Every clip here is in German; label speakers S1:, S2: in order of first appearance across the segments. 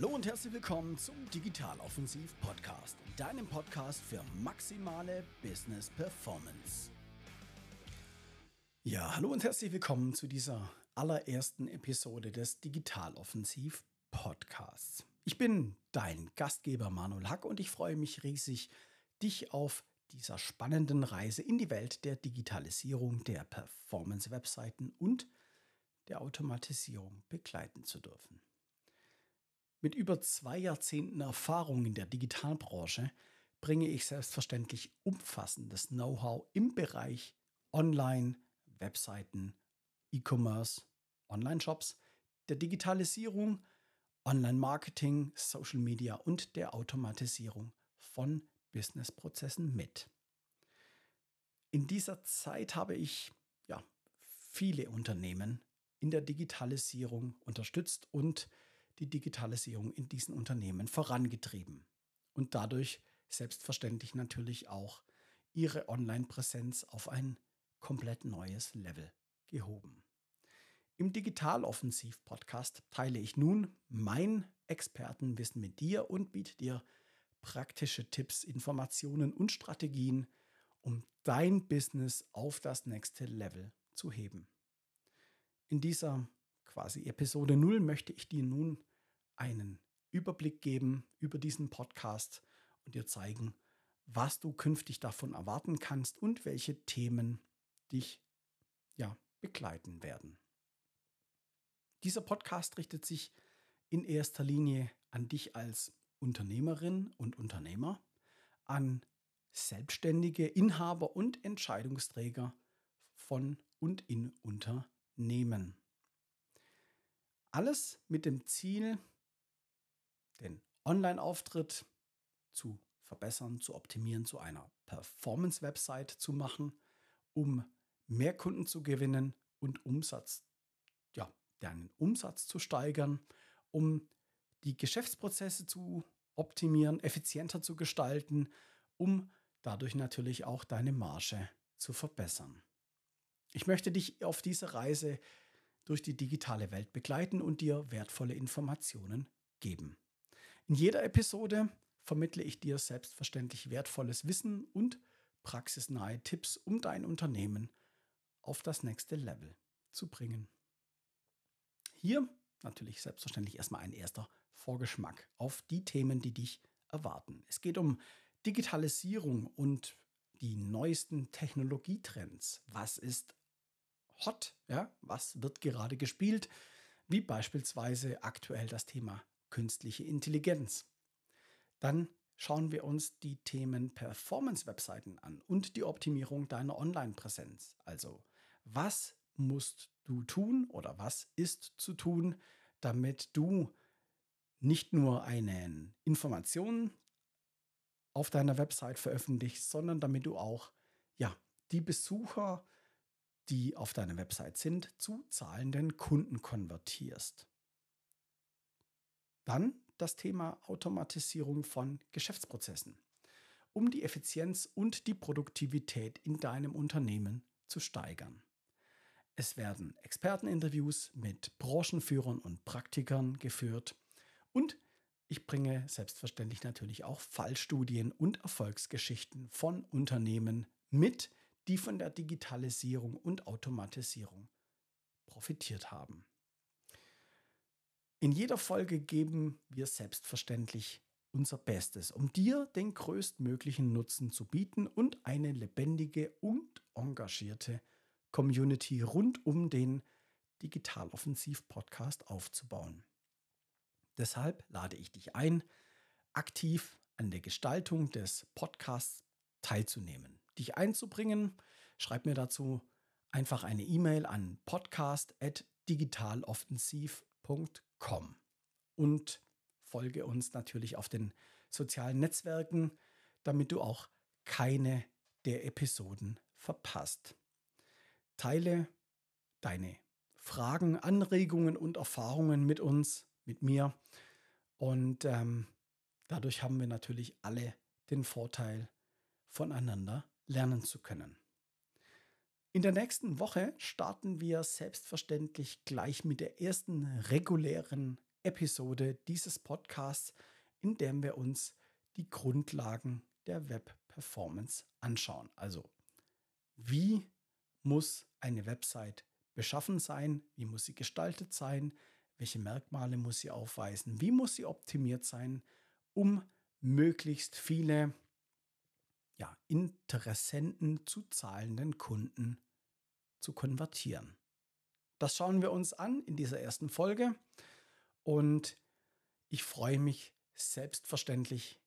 S1: Hallo und herzlich willkommen zum Digitaloffensiv Podcast, deinem Podcast für maximale Business Performance. Ja, hallo und herzlich willkommen zu dieser allerersten Episode des Digitaloffensiv Podcasts. Ich bin dein Gastgeber Manuel Hack und ich freue mich riesig, dich auf dieser spannenden Reise in die Welt der Digitalisierung der Performance-Webseiten und der Automatisierung begleiten zu dürfen. Mit über zwei Jahrzehnten Erfahrung in der Digitalbranche bringe ich selbstverständlich umfassendes Know-how im Bereich Online, Webseiten, E-Commerce, Online-Shops, der Digitalisierung, Online-Marketing, Social Media und der Automatisierung von Businessprozessen mit. In dieser Zeit habe ich ja, viele Unternehmen in der Digitalisierung unterstützt und die Digitalisierung in diesen Unternehmen vorangetrieben und dadurch selbstverständlich natürlich auch ihre Online-Präsenz auf ein komplett neues Level gehoben. Im Digitaloffensiv-Podcast teile ich nun mein Expertenwissen mit dir und biete dir praktische Tipps, Informationen und Strategien, um dein Business auf das nächste Level zu heben. In dieser quasi Episode 0 möchte ich dir nun einen Überblick geben über diesen Podcast und dir zeigen, was du künftig davon erwarten kannst und welche Themen dich ja begleiten werden. Dieser Podcast richtet sich in erster Linie an dich als Unternehmerin und Unternehmer, an Selbstständige, Inhaber und Entscheidungsträger von und in Unternehmen. Alles mit dem Ziel, den Online-Auftritt zu verbessern, zu optimieren, zu einer Performance-Website zu machen, um mehr Kunden zu gewinnen und Umsatz, ja, deinen Umsatz zu steigern, um die Geschäftsprozesse zu optimieren, effizienter zu gestalten, um dadurch natürlich auch deine Marge zu verbessern. Ich möchte dich auf dieser Reise durch die digitale Welt begleiten und dir wertvolle Informationen geben. In jeder Episode vermittle ich dir selbstverständlich wertvolles Wissen und praxisnahe Tipps, um dein Unternehmen auf das nächste Level zu bringen. Hier natürlich selbstverständlich erstmal ein erster Vorgeschmack auf die Themen, die dich erwarten. Es geht um Digitalisierung und die neuesten Technologietrends. Was ist hot? Ja, was wird gerade gespielt? Wie beispielsweise aktuell das Thema künstliche Intelligenz. Dann schauen wir uns die Themen Performance-Webseiten an und die Optimierung deiner Online-Präsenz. Also, was musst du tun oder was ist zu tun, damit du nicht nur eine Information auf deiner Website veröffentlichst, sondern damit du auch ja, die Besucher, die auf deiner Website sind, zu zahlenden Kunden konvertierst. Dann das Thema Automatisierung von Geschäftsprozessen, um die Effizienz und die Produktivität in deinem Unternehmen zu steigern. Es werden Experteninterviews mit Branchenführern und Praktikern geführt und ich bringe selbstverständlich natürlich auch Fallstudien und Erfolgsgeschichten von Unternehmen mit, die von der Digitalisierung und Automatisierung profitiert haben. In jeder Folge geben wir selbstverständlich unser Bestes, um dir den größtmöglichen Nutzen zu bieten und eine lebendige und engagierte Community rund um den Digitaloffensiv-Podcast aufzubauen. Deshalb lade ich dich ein, aktiv an der Gestaltung des Podcasts teilzunehmen, dich einzubringen. Schreib mir dazu einfach eine E-Mail an podcast.digitaloffensiv.com und folge uns natürlich auf den sozialen Netzwerken, damit du auch keine der Episoden verpasst. Teile deine Fragen, Anregungen und Erfahrungen mit uns, mit mir. Und ähm, dadurch haben wir natürlich alle den Vorteil, voneinander lernen zu können. In der nächsten Woche starten wir selbstverständlich gleich mit der ersten regulären Episode dieses Podcasts, in dem wir uns die Grundlagen der Web-Performance anschauen. Also, wie muss eine Website beschaffen sein? Wie muss sie gestaltet sein? Welche Merkmale muss sie aufweisen? Wie muss sie optimiert sein, um möglichst viele ja, Interessenten zu zahlenden Kunden zu konvertieren? Das schauen wir uns an in dieser ersten Folge und ich freue mich selbstverständlich,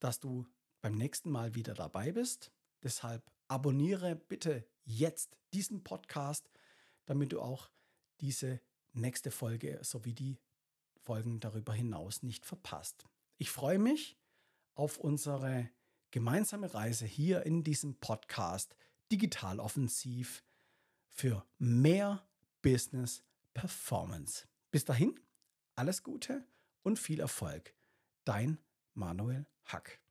S1: dass du beim nächsten Mal wieder dabei bist. Deshalb abonniere bitte jetzt diesen Podcast, damit du auch diese nächste Folge sowie die Folgen darüber hinaus nicht verpasst. Ich freue mich auf unsere gemeinsame Reise hier in diesem Podcast Digital Offensiv für mehr Business Performance. Bis dahin, alles Gute und viel Erfolg. Dein Manuel Hack.